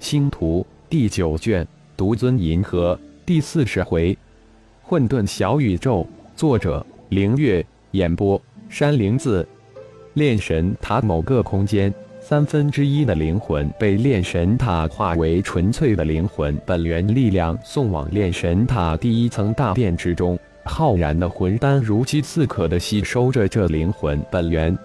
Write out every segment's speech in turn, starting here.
星图第九卷，独尊银河第四十回，混沌小宇宙。作者：凌月。演播：山灵子。炼神塔某个空间，三分之一的灵魂被炼神塔化为纯粹的灵魂本源力量，送往炼神塔第一层大殿之中。浩然的魂丹如饥似渴地吸收着这灵魂本源。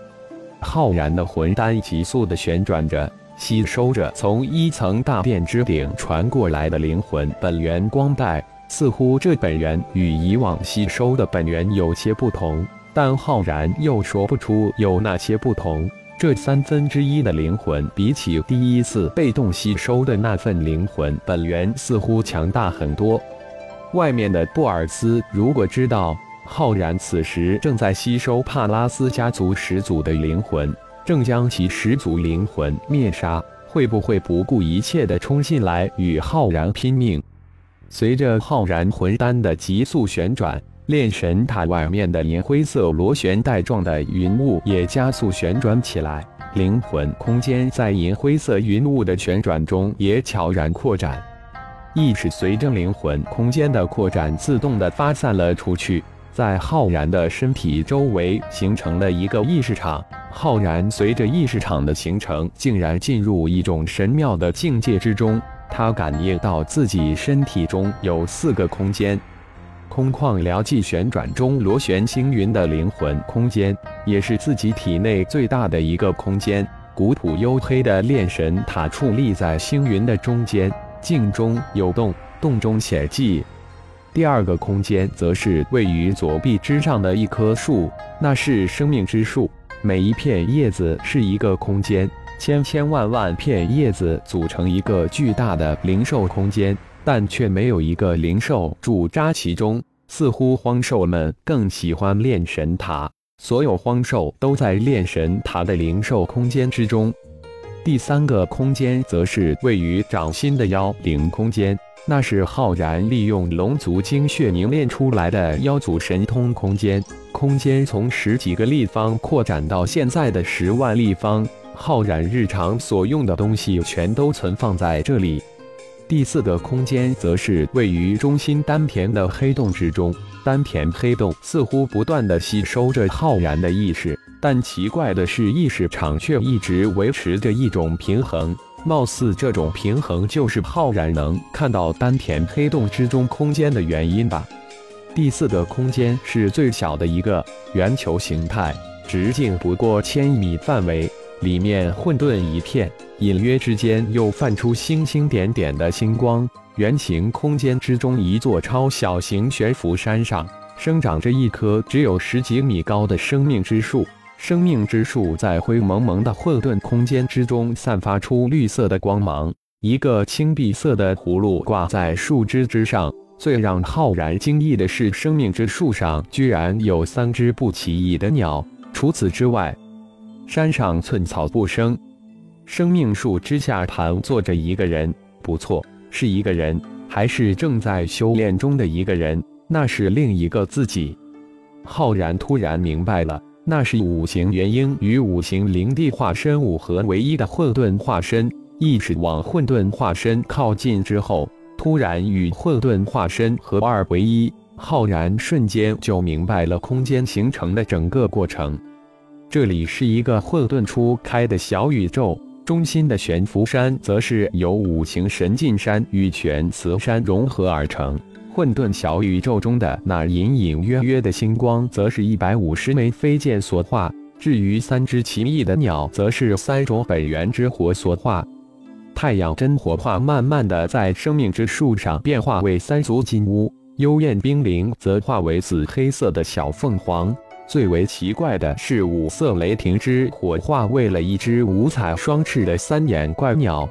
浩然的魂丹急速地旋转着。吸收着从一层大殿之顶传过来的灵魂本源光带，似乎这本源与以往吸收的本源有些不同，但浩然又说不出有哪些不同。这三分之一的灵魂，比起第一次被动吸收的那份灵魂本源，似乎强大很多。外面的布尔斯如果知道浩然此时正在吸收帕拉斯家族始祖的灵魂，正将其始祖灵魂灭杀，会不会不顾一切地冲进来与浩然拼命？随着浩然魂丹的急速旋转，炼神塔外面的银灰色螺旋带状的云雾也加速旋转起来，灵魂空间在银灰色云雾的旋转中也悄然扩展，意识随着灵魂空间的扩展自动地发散了出去。在浩然的身体周围形成了一个意识场，浩然随着意识场的形成，竟然进入一种神妙的境界之中。他感应到自己身体中有四个空间，空旷辽寂旋转中螺旋星云的灵魂空间，也是自己体内最大的一个空间。古朴黝黑的炼神塔矗立在星云的中间，镜中有洞，洞中显寂。第二个空间则是位于左臂之上的一棵树，那是生命之树。每一片叶子是一个空间，千千万万片叶子组成一个巨大的灵兽空间，但却没有一个灵兽驻扎其中。似乎荒兽们更喜欢炼神塔，所有荒兽都在炼神塔的灵兽空间之中。第三个空间则是位于掌心的妖灵空间。那是浩然利用龙族精血凝练出来的妖族神通空间，空间从十几个立方扩展到现在的十万立方。浩然日常所用的东西全都存放在这里。第四个空间则是位于中心丹田的黑洞之中，丹田黑洞似乎不断的吸收着浩然的意识，但奇怪的是，意识场却一直维持着一种平衡。貌似这种平衡就是浩然能看到丹田黑洞之中空间的原因吧。第四个空间是最小的一个圆球形态，直径不过千米范围，里面混沌一片，隐约之间又泛出星星点点的星光。圆形空间之中，一座超小型悬浮山上生长着一棵只有十几米高的生命之树。生命之树在灰蒙蒙的混沌空间之中散发出绿色的光芒，一个青碧色的葫芦挂在树枝之上。最让浩然惊异的是，生命之树上居然有三只不起眼的鸟。除此之外，山上寸草不生。生命树之下盘坐着一个人，不错，是一个人，还是正在修炼中的一个人。那是另一个自己。浩然突然明白了。那是五行元婴与五行灵帝化身五合为一的混沌化身，意识往混沌化身靠近之后，突然与混沌化身合二为一。浩然瞬间就明白了空间形成的整个过程。这里是一个混沌初开的小宇宙，中心的悬浮山则是由五行神进山与玄慈山融合而成。混沌小宇宙中的那隐隐约约的星光，则是一百五十枚飞剑所化；至于三只奇异的鸟，则是三种本源之火所化。太阳真火化，慢慢的在生命之树上变化为三足金乌；幽燕冰灵则化为紫黑色的小凤凰。最为奇怪的是，五色雷霆之火化为了一只五彩双翅的三眼怪鸟。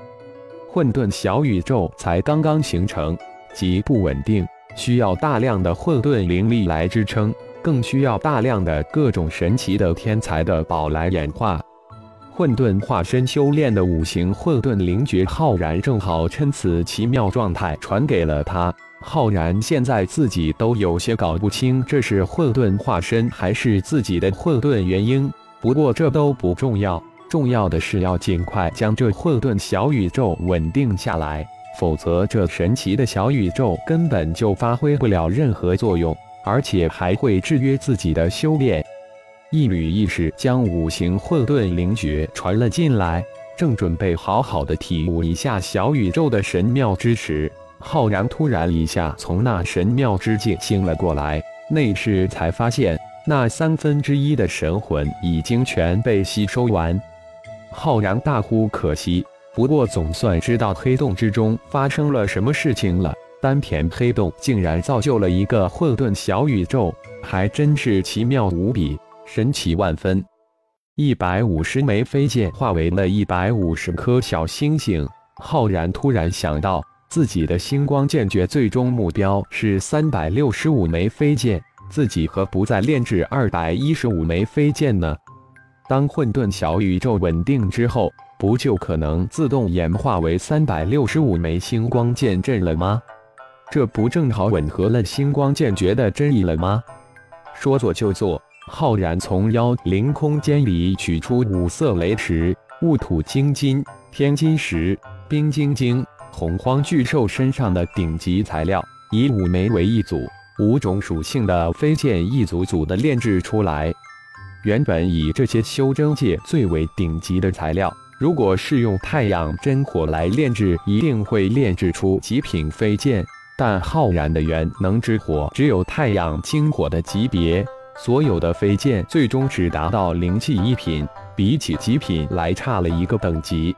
混沌小宇宙才刚刚形成。极不稳定，需要大量的混沌灵力来支撑，更需要大量的各种神奇的天才的宝来演化。混沌化身修炼的五行混沌灵诀，浩然正好趁此奇妙状态传给了他。浩然现在自己都有些搞不清，这是混沌化身还是自己的混沌元婴。不过这都不重要，重要的是要尽快将这混沌小宇宙稳定下来，否则这神奇的小宇宙根本就发挥不了任何作用，而且还会制约自己的修炼。一缕意识将五行混沌灵诀传了进来，正准备好好的体悟一下小宇宙的神妙之时，浩然突然一下从那神妙之境醒了过来，内视才发现那三分之一的神魂已经全被吸收完。浩然大呼可惜，不过总算知道黑洞之中发生了什么事情了。丹田黑洞竟然造就了一个混沌小宇宙，还真是奇妙无比，神奇万分。一百五十枚飞剑化为了一百五十颗小星星。浩然突然想到，自己的星光剑诀最终目标是三百六十五枚飞剑，自己何不再炼制二百一十五枚飞剑呢？当混沌小宇宙稳定之后，不就可能自动演化为三百六十五枚星光剑阵了吗？这不正好吻合了星光剑诀的真意了吗？说做就做，浩然从妖灵空间里取出五色雷石、雾土晶金、天金石、冰晶晶、洪荒巨兽身上的顶级材料，以五枚为一组，五种属性的飞剑一组组的炼制出来。原本以这些修真界最为顶级的材料，如果是用太阳真火来炼制，一定会炼制出极品飞剑。但浩然的元能之火只有太阳精火的级别，所有的飞剑最终只达到灵气一品，比起极品来差了一个等级。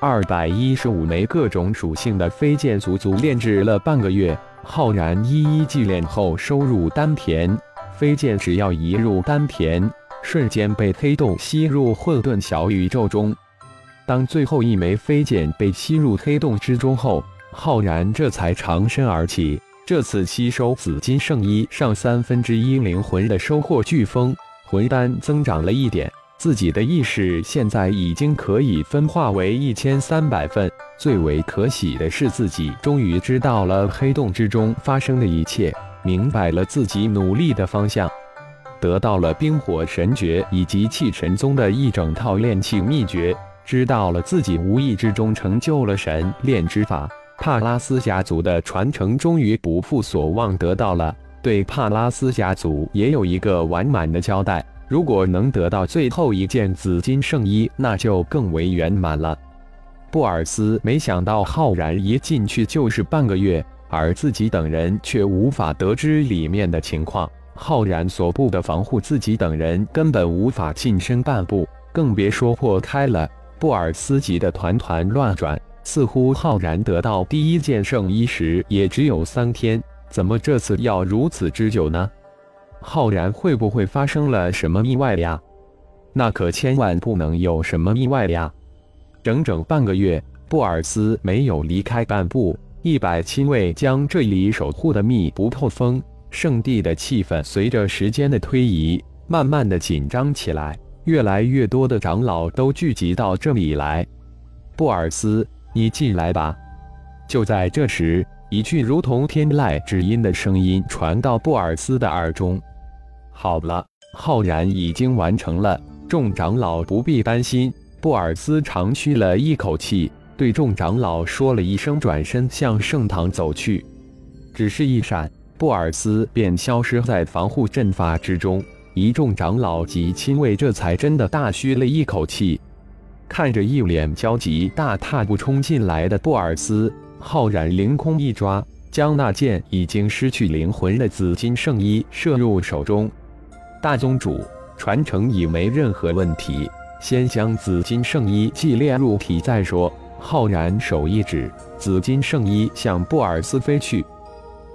二百一十五枚各种属性的飞剑，足足炼制了半个月。浩然一一祭炼后收入丹田，飞剑只要一入丹田。瞬间被黑洞吸入混沌小宇宙中。当最后一枚飞剑被吸入黑洞之中后，浩然这才长身而起。这次吸收紫金圣衣上三分之一灵魂的收获飓风，魂丹增长了一点，自己的意识现在已经可以分化为一千三百份。最为可喜的是，自己终于知道了黑洞之中发生的一切，明白了自己努力的方向。得到了冰火神诀以及气神宗的一整套炼气秘诀，知道了自己无意之中成就了神炼之法。帕拉斯家族的传承终于不负所望得到了，对帕拉斯家族也有一个完满的交代。如果能得到最后一件紫金圣衣，那就更为圆满了。布尔斯没想到浩然一进去就是半个月，而自己等人却无法得知里面的情况。浩然所布的防护，自己等人根本无法近身半步，更别说破开了。布尔斯急得团团乱转，似乎浩然得到第一件圣衣时也只有三天，怎么这次要如此之久呢？浩然会不会发生了什么意外呀？那可千万不能有什么意外呀！整整半个月，布尔斯没有离开半步，一百亲卫将这里守护的密不透风。圣地的气氛随着时间的推移，慢慢的紧张起来。越来越多的长老都聚集到这里来。布尔斯，你进来吧。就在这时，一句如同天籁之音的声音传到布尔斯的耳中：“好了，浩然已经完成了，众长老不必担心。”布尔斯长吁了一口气，对众长老说了一声，转身向圣堂走去。只是一闪。布尔斯便消失在防护阵法之中，一众长老及亲卫这才真的大吁了一口气。看着一脸焦急、大踏步冲进来的布尔斯，浩然凌空一抓，将那件已经失去灵魂的紫金圣衣射入手中。大宗主，传承已没任何问题，先将紫金圣衣祭炼入体再说。浩然手一指，紫金圣衣向布尔斯飞去。